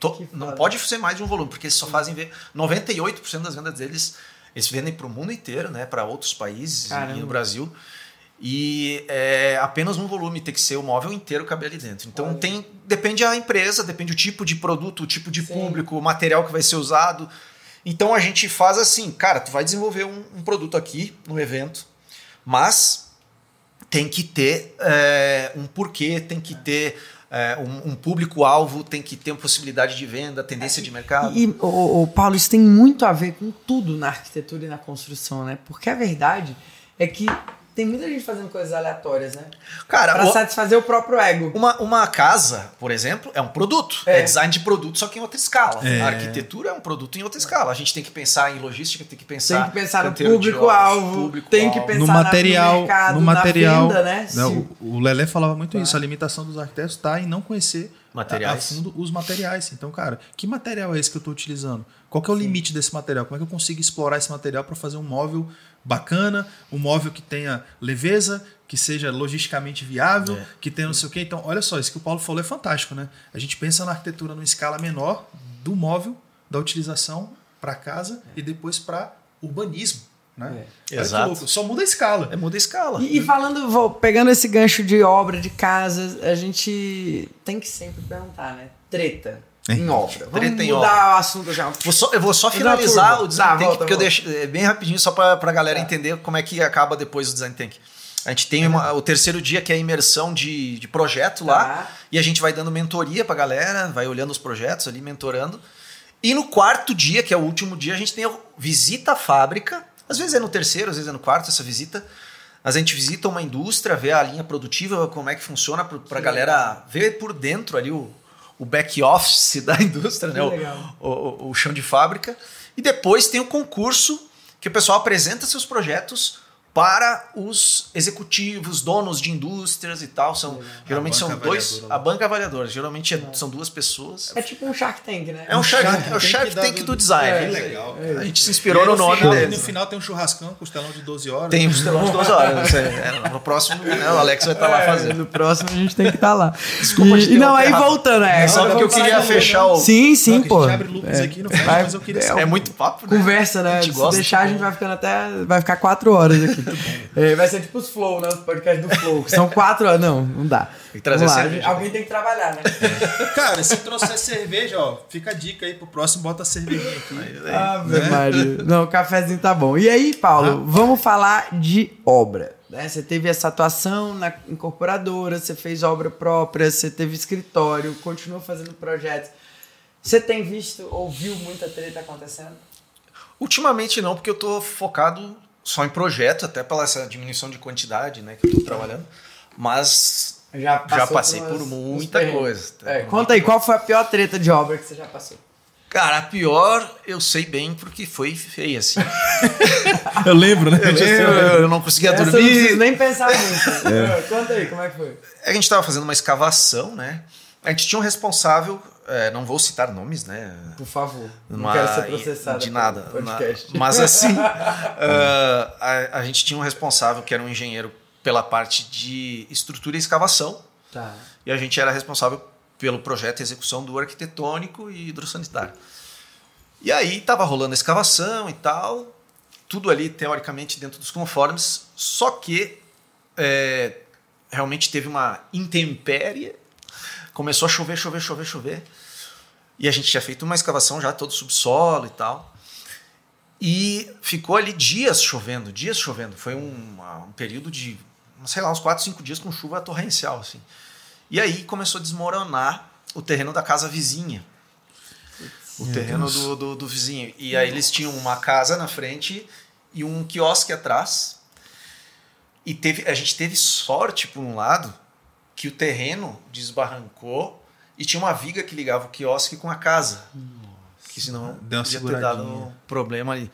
To, não pode ser mais de um volume, porque eles só fazem ver. 98% das vendas deles, eles vendem para o mundo inteiro, né? Para outros países Caramba. e no Brasil. E é apenas um volume, tem que ser o móvel inteiro caber ali dentro. Então Olha. tem. Depende da empresa, depende do tipo de produto, o tipo de Sim. público, o material que vai ser usado. Então a gente faz assim, cara, tu vai desenvolver um, um produto aqui no evento, mas tem que ter é, um porquê, tem que ter é, um, um público-alvo tem que ter uma possibilidade de venda, tendência de mercado. E, o, o, Paulo, isso tem muito a ver com tudo na arquitetura e na construção, né? Porque a verdade é que tem muita gente fazendo coisas aleatórias, né? Cara, pra o, satisfazer o próprio ego. Uma, uma casa, por exemplo, é um produto. É. é design de produto, só que em outra escala. É. A arquitetura é um produto em outra escala. A gente tem que pensar em logística, tem que pensar, tem que pensar no público-alvo, tem que pensar no material, no mercado, no material. Venda, né? Não, o Lelé falava muito tá. isso. A limitação dos arquitetos está em não conhecer materiais. a fundo os materiais. Então, cara, que material é esse que eu estou utilizando? Qual que é o Sim. limite desse material? Como é que eu consigo explorar esse material para fazer um móvel bacana, um móvel que tenha leveza, que seja logisticamente viável, é. que tenha não sei o quê. Então, olha só, isso que o Paulo falou é fantástico, né? A gente pensa na arquitetura numa escala menor do móvel, da utilização para casa é. e depois para urbanismo. Né? É. Exato. Só muda a escala. É, muda a escala. E, e, falando, vou, pegando esse gancho de obra, de casas, a gente tem que sempre perguntar, né? Treta em obra. Vamos Treta mudar obra. o assunto já. Vou só, eu vou só finalizar o design tá, tank, volta, porque eu deixo é, bem rapidinho só para a galera tá. entender como é que acaba depois o design tank. A gente tem uma, o terceiro dia que é a imersão de, de projeto lá tá. e a gente vai dando mentoria para a galera, vai olhando os projetos ali, mentorando. E no quarto dia, que é o último dia, a gente tem a visita à fábrica. Às vezes é no terceiro, às vezes é no quarto essa visita. A gente visita uma indústria, vê a linha produtiva, como é que funciona para a galera ver por dentro ali o, o back office da [laughs] indústria, né? O, o, o, chão de fábrica. E depois tem o concurso que o pessoal apresenta seus projetos para os executivos, donos de indústrias e tal. São, geralmente são dois. A banca avaliadora. Geralmente é, são duas pessoas. É tipo um Shark Tank, né? É um Shark, Shark, é o Shark Tank do, do design. É, legal. É, a gente se inspirou no nome final, No final tem um churrascão, costelão de 12 horas. Tem um costelão de 12 horas. É, no próximo, né, o Alex vai estar lá é, fazendo. No próximo a gente tem que estar tá lá. Desculpa, e, não, aí voltando, é. Só que eu queria fechar o. Sim, sim, pô. A gente abre loops aqui no final, mas eu queria. É muito papo, né? Conversa, né? Se deixar, a gente vai ficando até. Vai ficar 4 horas aqui. Vai [laughs] vai ser tipo os Flow, né? Os podcasts do Flow. [laughs] são quatro horas. Não, não dá. Tem que trazer cerveja. Alguém tem que trabalhar, né? [laughs] Cara, se trouxer cerveja, ó, fica a dica aí pro próximo, bota a cervejinha aqui. Ah, né? Não, o cafezinho tá bom. E aí, Paulo, ah. vamos falar de obra. Né? Você teve essa atuação na incorporadora, você fez obra própria, você teve escritório, continua fazendo projetos. Você tem visto, ouviu muita treta acontecendo? Ultimamente não, porque eu tô focado só em projeto, até pela essa diminuição de quantidade né, que eu estou trabalhando. Mas já, já passei por, umas, por muita coisa. É, conta aí, qual foi a pior treta de obra que você já passou? Cara, a pior eu sei bem porque foi feia, assim. [laughs] eu lembro, né? Eu, eu, eu não conseguia Essa dormir. Não nem pensar muito. [laughs] É. Conta aí, como é que foi? A gente estava fazendo uma escavação, né? A gente tinha um responsável, é, não vou citar nomes, né? Por favor. Não quero ser processado. De nada. Na, mas assim, uh, [laughs] a, a gente tinha um responsável que era um engenheiro pela parte de estrutura e escavação. Tá. E a gente era responsável pelo projeto e execução do arquitetônico e hidrossanitário. E aí estava rolando a escavação e tal, tudo ali teoricamente dentro dos conformes, só que é, realmente teve uma intempérie, começou a chover, chover, chover, chover, e a gente tinha feito uma escavação já todo subsolo e tal, e ficou ali dias chovendo, dias chovendo, foi um, um período de, sei lá, uns 4, 5 dias com chuva torrencial, assim. E aí começou a desmoronar o terreno da casa vizinha. O terreno do, do, do, vizinho. E aí eles tinham uma casa na frente e um quiosque atrás. E teve, a gente teve sorte, por um lado, que o terreno desbarrancou e tinha uma viga que ligava o quiosque com a casa. Nossa. Que senão Deu podia ter dado um problema ali.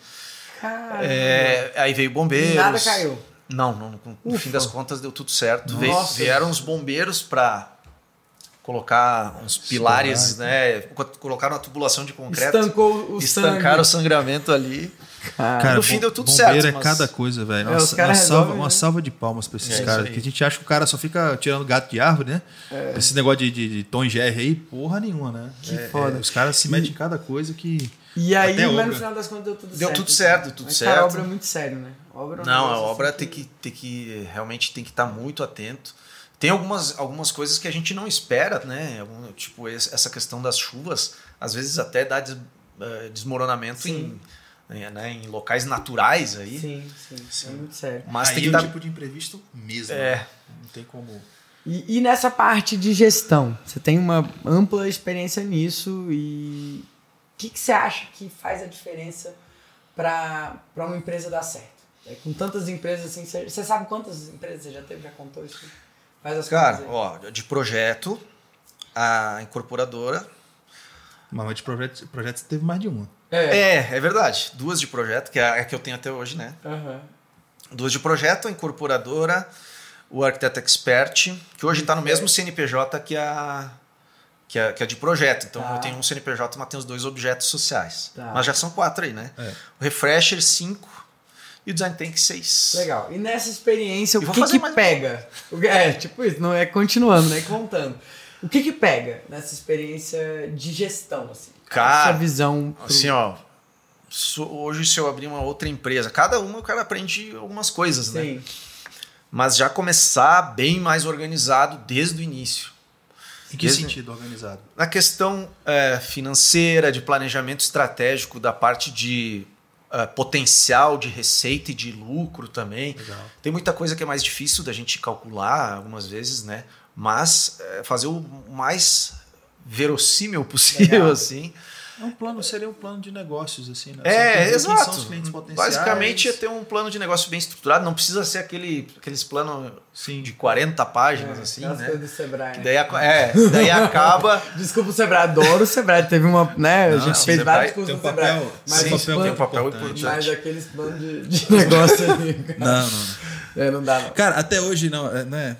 É, aí veio bombeiros. E nada caiu. Não, não no fim das contas deu tudo certo. Nossa. Vieram os bombeiros para colocar uns pilares, né? Colocaram uma tubulação de concreto. Estancou o Estancaram sangue. o sangramento ali. Cara, no fim deu tudo certo. é mas... cada coisa, velho. É, uma, uma, salva, uma né? salva de palmas pra esses é, caras. Que a gente acha que o cara só fica tirando gato de árvore, né? É. Esse negócio de, de, de Tom Jerry aí, porra nenhuma, né? Que é, foda. os caras se metem em cada coisa que. E aí, mas no final das contas deu tudo deu certo. Deu tudo certo, então. tudo mas, certo. Cara, a obra é muito sério, né? Obra não, a obra assim tem que, tem que realmente tem que estar muito atento. Tem algumas, algumas coisas que a gente não espera, né? Tipo, essa questão das chuvas, às vezes até dá des, uh, desmoronamento em, né, em locais naturais aí. Sim, sim, sim. é muito sério. Mas aí tem que é um dar... tipo de imprevisto mesmo. É. Né? Não tem como. E, e, nessa parte de gestão, você tem uma ampla experiência nisso e o que, que você acha que faz a diferença para uma empresa dar certo? É, com tantas empresas assim, você, você, sabe quantas empresas você já teve? Já contou isso? Faz as Cara, ó, de projeto, a incorporadora. Mas de projeto, projeto você teve mais de uma. É. é, é verdade. Duas de projeto, que é a que eu tenho até hoje, né? Uhum. Duas de projeto, a incorporadora, o arquiteto expert, que hoje está no mesmo CNPJ que a, que a, que a de projeto. Então tá. eu tenho um CNPJ, mas tem os dois objetos sociais. Tá. Mas já são quatro aí, né? É. O Refresher, cinco e o Design Tank 6. Legal. E nessa experiência, o que, que pega? É, tipo isso, não é continuando, né? Contando. O que que pega nessa experiência de gestão, assim? Cara, essa visão. Pro... Assim, ó. Hoje, se eu abrir uma outra empresa, cada uma o cara aprende algumas coisas, né? Sim. né? Mas já começar bem mais organizado desde o início. Em que desde... sentido organizado? Na questão é, financeira, de planejamento estratégico, da parte de uh, potencial de receita e de lucro também. Legal. Tem muita coisa que é mais difícil da gente calcular algumas vezes, né? Mas uh, fazer o mais verossímil possível, Legal. assim. É um plano, seria um plano de negócios, assim, né? É, exato. Basicamente é ter um plano de negócio bem estruturado, não precisa ser aquele, aqueles planos Sim. de 40 páginas, é, assim, né? do Sebrae. Que daí, é, daí acaba. [laughs] Desculpa o Sebrae, adoro o Sebrae. Teve uma. Né, não, a gente fez vários cursos do Sebrae. Mas Sim, papel, tem um papel importante. Mas aqueles planos de, de [laughs] negócio ali. Não, não, não. É, não dá, não. Cara, até hoje, não, é,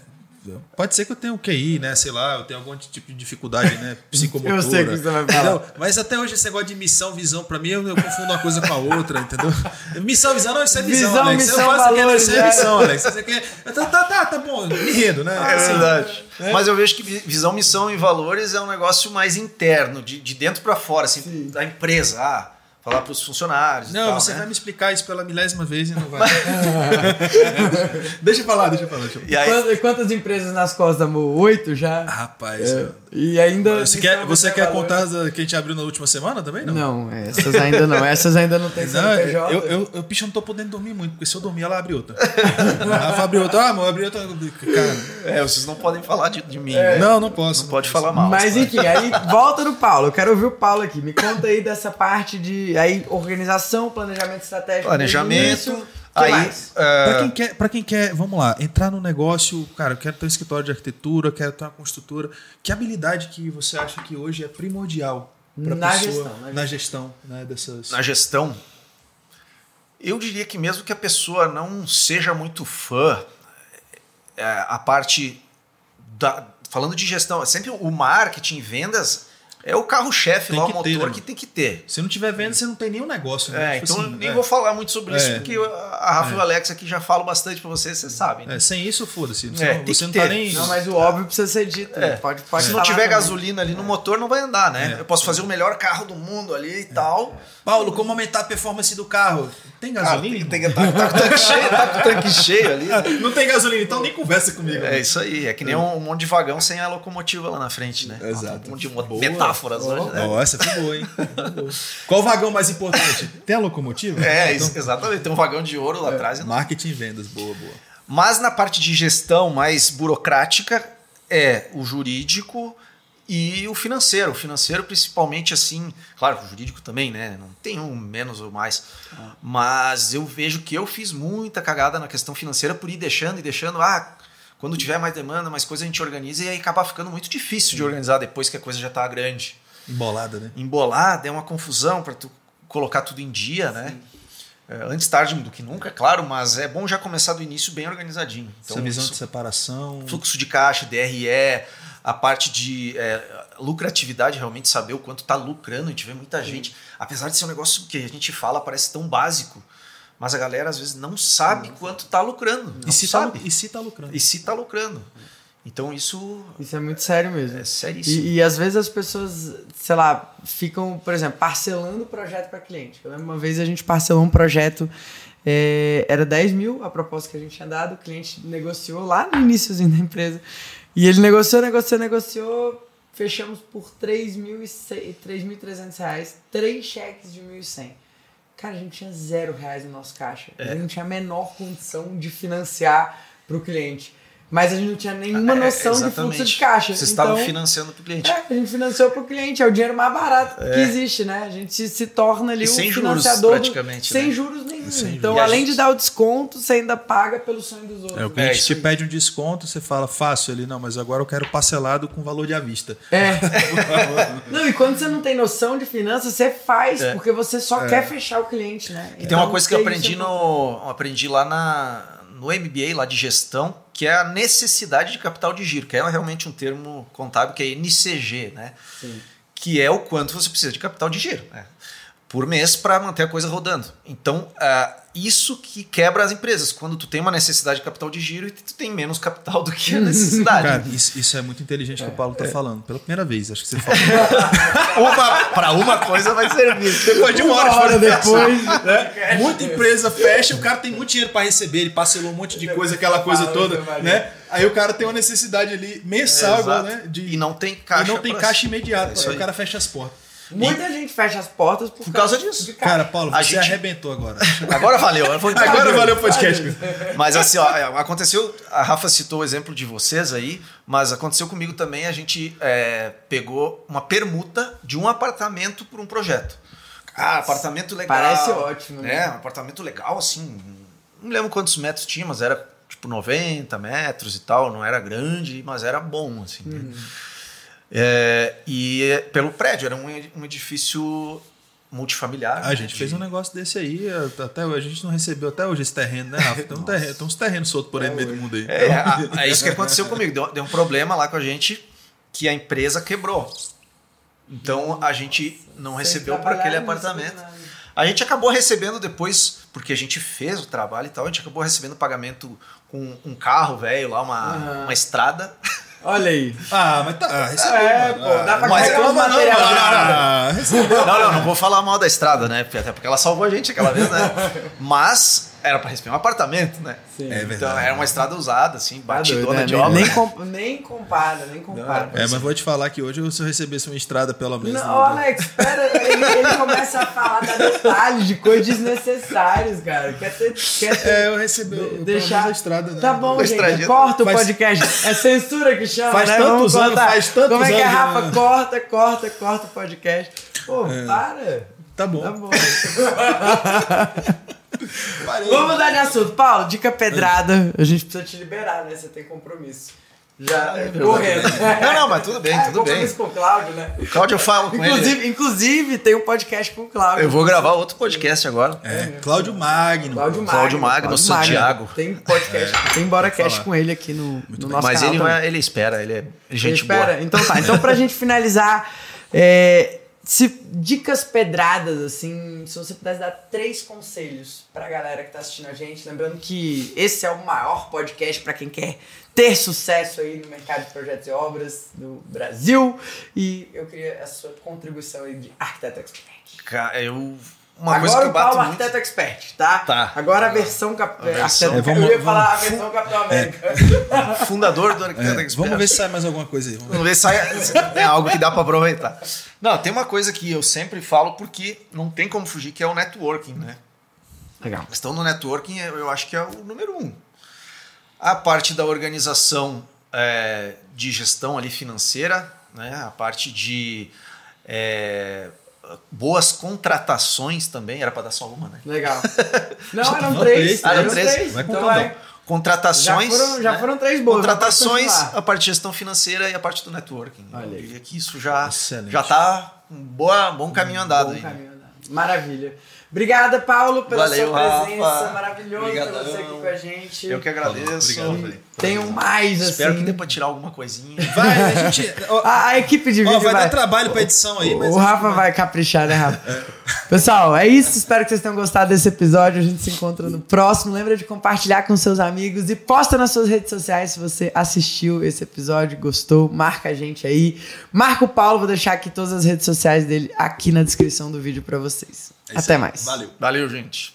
né? Pode ser que eu tenha um QI, né? Sei lá, eu tenho algum tipo de dificuldade, né? Psicomotora. [laughs] eu sei que você vai falar. Mas até hoje esse negócio de missão, visão, pra mim, eu, eu confundo uma coisa com a outra, entendeu? [laughs] Missão, visão, não, isso é visão, visão Alex. Missão, eu faço isso é missão, Alex. Quer... Tá, tá, tá, tá bom, me rendo, né? É assim, verdade. É? Mas eu vejo que visão, missão e valores é um negócio mais interno, de, de dentro para fora, assim, Sim. da empresa. Ah, falar para os funcionários. Não, tal, você né? vai me explicar isso pela milésima vez e não vai. [laughs] deixa eu falar, deixa eu falar. Deixa eu falar. E aí... quantas, quantas, empresas nas costas da Mo? Oito já? Rapaz. É. E ainda. Você quer, você quer contar as que a gente abriu na última semana também? Não, não essas ainda não. Essas ainda não tem [laughs] não, CNPJ. Eu, eu, eu, bicho, não tô podendo dormir muito, porque se eu dormir, ela abre outra. [laughs] Rafa abriu outra, ah, amor, abriu outra. Cara. É, vocês não podem falar de, de mim. É. Né? Não, não posso. Não, não pode falar mal. Mas enfim, aí volta no Paulo. Eu quero ouvir o Paulo aqui. Me conta aí dessa parte de aí, organização, planejamento estratégico. Planejamento. Aí, uh... para quem quer, para quem quer, vamos lá, entrar no negócio, cara, eu quero ter um escritório de arquitetura, quero ter uma construtora. Que habilidade que você acha que hoje é primordial na, pessoa, gestão, na, na gestão, né, dessas... Na gestão, eu diria que mesmo que a pessoa não seja muito fã, é, a parte da, falando de gestão, sempre o marketing, vendas é o carro-chefe lá, o motor ter, né? que tem que ter. Se não tiver venda, você não tem nenhum negócio. Né? É, tipo então assim, nem é. vou falar muito sobre isso, é. porque a Rafa é. e o Alex aqui já falam bastante pra vocês, vocês sabem. Né? É, sem isso, foda-se. Você, é, você não tá nem. Não, mas o óbvio precisa ser dito. Né? Pode, pode Se não tiver também. gasolina ali no motor, não vai andar, né? Eu posso fazer o melhor carro do mundo ali e tal. Paulo, como aumentar a performance do carro? Tem gasolina? Ah, tem, tem, tá, tá, com o tanque [laughs] cheio, tá com o tanque cheio ali. [laughs] Não tem gasolina, então nem conversa comigo. É né? isso aí. É que nem um, um, monte de vagão sem a locomotiva lá na frente, né? Exato. Um monte de metáforas hoje, né? Nossa, foi boa, hein? Qual vagão mais importante? Tem a locomotiva? É, então... exatamente. Tem um vagão de ouro lá é, atrás. Marketing e vendas, boa, boa. Mas na parte de gestão mais burocrática, é o jurídico e o financeiro. O financeiro, principalmente, assim, claro, o jurídico também, né? Não tem um menos ou mais. Ah. Mas eu vejo que eu fiz muita cagada na questão financeira por ir deixando e deixando. Ah, quando tiver mais demanda, mais coisa, a gente organiza e aí acaba ficando muito difícil Sim. de organizar depois que a coisa já está grande. Embolada, né? Embolada, é uma confusão para tu colocar tudo em dia, né? É, antes tarde do que nunca, é claro, mas é bom já começar do início bem organizadinho. Então, Essa visão isso, de separação. Fluxo de caixa, DRE, a parte de é, lucratividade, realmente saber o quanto está lucrando. A gente vê muita Sim. gente, apesar de ser um negócio que a gente fala, parece tão básico, mas a galera às vezes não sabe não. quanto está lucrando. E se, tá sabe. Tá, e se tá lucrando. E se está lucrando. Então isso. Isso é muito sério mesmo. É seríssimo. E, e às vezes as pessoas, sei lá, ficam, por exemplo, parcelando o projeto para cliente. Eu lembro uma vez a gente parcelou um projeto, é, era 10 mil a proposta que a gente tinha dado, o cliente negociou lá no iníciozinho da empresa. E ele negociou, negociou, negociou. Fechamos por 3.300 reais, três cheques de 1.100. Cara, a gente tinha zero reais no nosso caixa. É. A gente não tinha a menor condição de financiar para o cliente. Mas a gente não tinha nenhuma é, noção é, de fluxo de caixa. Vocês então, estavam financiando para o cliente. É, a gente financiou para o cliente. É o dinheiro mais barato é. que existe, né? A gente se, se torna ali e o sem financiador. Juros, praticamente. Do, sem né? juros nenhum. Sem então, juros. além de dar o desconto, você ainda paga pelo sonho dos outros. É, o cliente te pede um desconto, você fala fácil ali, não, mas agora eu quero parcelado com valor de à vista. É. [laughs] não, e quando você não tem noção de finanças, você faz, é. porque você só é. quer fechar o cliente, né? E então, tem uma então, coisa que eu aprendi, no, aprendi lá na, no MBA lá de gestão que é a necessidade de capital de giro, que é realmente um termo contábil que é NCG, né? Sim. Que é o quanto você precisa de capital de giro. Né? Por mês para manter a coisa rodando. Então, uh, isso que quebra as empresas. Quando tu tem uma necessidade de capital de giro e tu tem menos capital do que a necessidade. Cara, isso, isso é muito inteligente é, que o Paulo está é. falando. Pela primeira vez, acho que você falou. [laughs] para uma coisa vai servir. Depois de uma, uma hora, hora depois. Né? Muita empresa fecha, o cara tem muito dinheiro para receber, ele parcelou um monte de coisa, aquela coisa toda. Né? Aí o cara tem uma necessidade ali mensal, é, igual, né? De, e não tem caixa. E não tem caixa imediata. É aí o cara fecha as portas. Muita e... gente fecha as portas por, por causa, causa, disso. Cara, Paulo, a você gente... arrebentou agora. Agora valeu. [laughs] agora valeu o podcast. mas assim, ó, é, aconteceu. A Rafa citou o exemplo de vocês aí, mas aconteceu comigo também. A gente é, pegou uma permuta de um apartamento por um projeto. Ah, apartamento legal. Parece ótimo. Né? Um apartamento legal, assim. Não lembro quantos metros tinha, mas era tipo 90 metros e tal. Não era grande, mas era bom, assim. Né? Uhum. Né? É, e pelo prédio, era um, um edifício multifamiliar. A né, gente de... fez um negócio desse aí, até a gente não recebeu até hoje esse terreno, né, Rafa? Tem, um terreno, tem uns terrenos soltos por aí no meio do mundo aí. É, é, é, isso que aconteceu comigo. Deu, deu um problema lá com a gente que a empresa quebrou. Então a gente não recebeu por aquele apartamento. A gente acabou recebendo depois, porque a gente fez o trabalho e tal, a gente acabou recebendo pagamento com um carro velho lá, uma, uhum. uma estrada. Olha aí. Ah, mas tá. Ah, recebeu, é, pô, dá pra mas carregar os materiais. Ah, não, não, não vou falar mal da estrada, né? Até porque ela salvou a gente aquela vez, né? [laughs] Mas era para receber um apartamento, né? Sim. É então era uma estrada usada, assim, batidona né? de obra. Nem, com, nem compara, nem compara. Não, é, mas vou te falar que hoje se eu recebesse uma estrada pelo menos. Não, Alex, espera, ele, ele, começa a falar da detalhes de coisas desnecessárias, cara. Quer ter. Quer ter é, eu recebi deixar a estrada, né? Tá bom, gente. Corta o faz, podcast. É censura que chama, faz né? Tantos anos, faz tantos Como anos. Como é que é, Rafa? Né? Corta, corta, corta o podcast. Pô, é. para. Tá bom. Tá bom. [laughs] Vamos mudar de assunto. Paulo, dica pedrada. A gente precisa te liberar, né? Você tem compromisso. Já é, correndo. Não, não, mas tudo bem, [laughs] é, tudo bem. com o Cláudio, né? O Cláudio eu falo com inclusive, ele. Inclusive, tem um podcast com o Cláudio. Eu vou gravar outro podcast agora. É, Cláudio Magno. Cláudio Magno, Cláudio Magno Santiago. Tem podcast, é, tem Boracast com ele aqui no, no nosso Mas canal. Mas ele, ele espera, ele é gente ele espera? boa. Então tá, então pra [laughs] gente finalizar, é, se, dicas pedradas, assim, se você pudesse dar três conselhos pra galera que tá assistindo a gente, lembrando que esse é o maior podcast para quem quer ter sucesso aí no mercado de projetos e obras do Brasil. E eu queria a sua contribuição aí de arquiteto expert. Cara, eu uma Agora coisa que eu bato muito... Arquiteto Expert, tá? Tá. Agora a versão... Cap... A versão... É, vamos, eu ia falar a versão Capitão América. É. Fundador do Arquiteto é, Expert. Vamos ver se sai mais alguma coisa aí. Vamos, vamos ver se sai [laughs] é algo que dá para aproveitar. Não, tem uma coisa que eu sempre falo porque não tem como fugir, que é o networking, né? Legal. A questão do networking eu acho que é o número um. A parte da organização é, de gestão ali financeira, né? a parte de... É, boas contratações também. Era para dar só uma, né? Legal. [laughs] Não, eram três. Ah, eram três? três. Vai então vai. Contratações. Já foram, já né? foram três boas. Contratações, a parte de gestão financeira e a parte do networking. Olha Eu diria que isso já, já tá um boa, bom caminho andado bom aí. Caminho andado. Maravilha. Obrigada, Paulo, pela Valeu, sua presença. Rafa. Maravilhoso ter você aqui com a gente. Eu que agradeço. Obrigado, Tenham mais, assim. Espero que dê pra tirar alguma coisinha. [laughs] Vai, a gente. Ó, A, a equipe de ó, vídeo vai, vai, dar trabalho pra edição aí, mas. O Rafa vai caprichar, né, Rafa? Pessoal, é isso. Espero que vocês tenham gostado desse episódio. A gente se encontra no próximo. Lembra de compartilhar com seus amigos e posta nas suas redes sociais se você assistiu esse episódio, gostou. Marca a gente aí. Marca o Paulo, vou deixar aqui todas as redes sociais dele aqui na descrição do vídeo para vocês. É Até aí. mais. Valeu. Valeu, gente.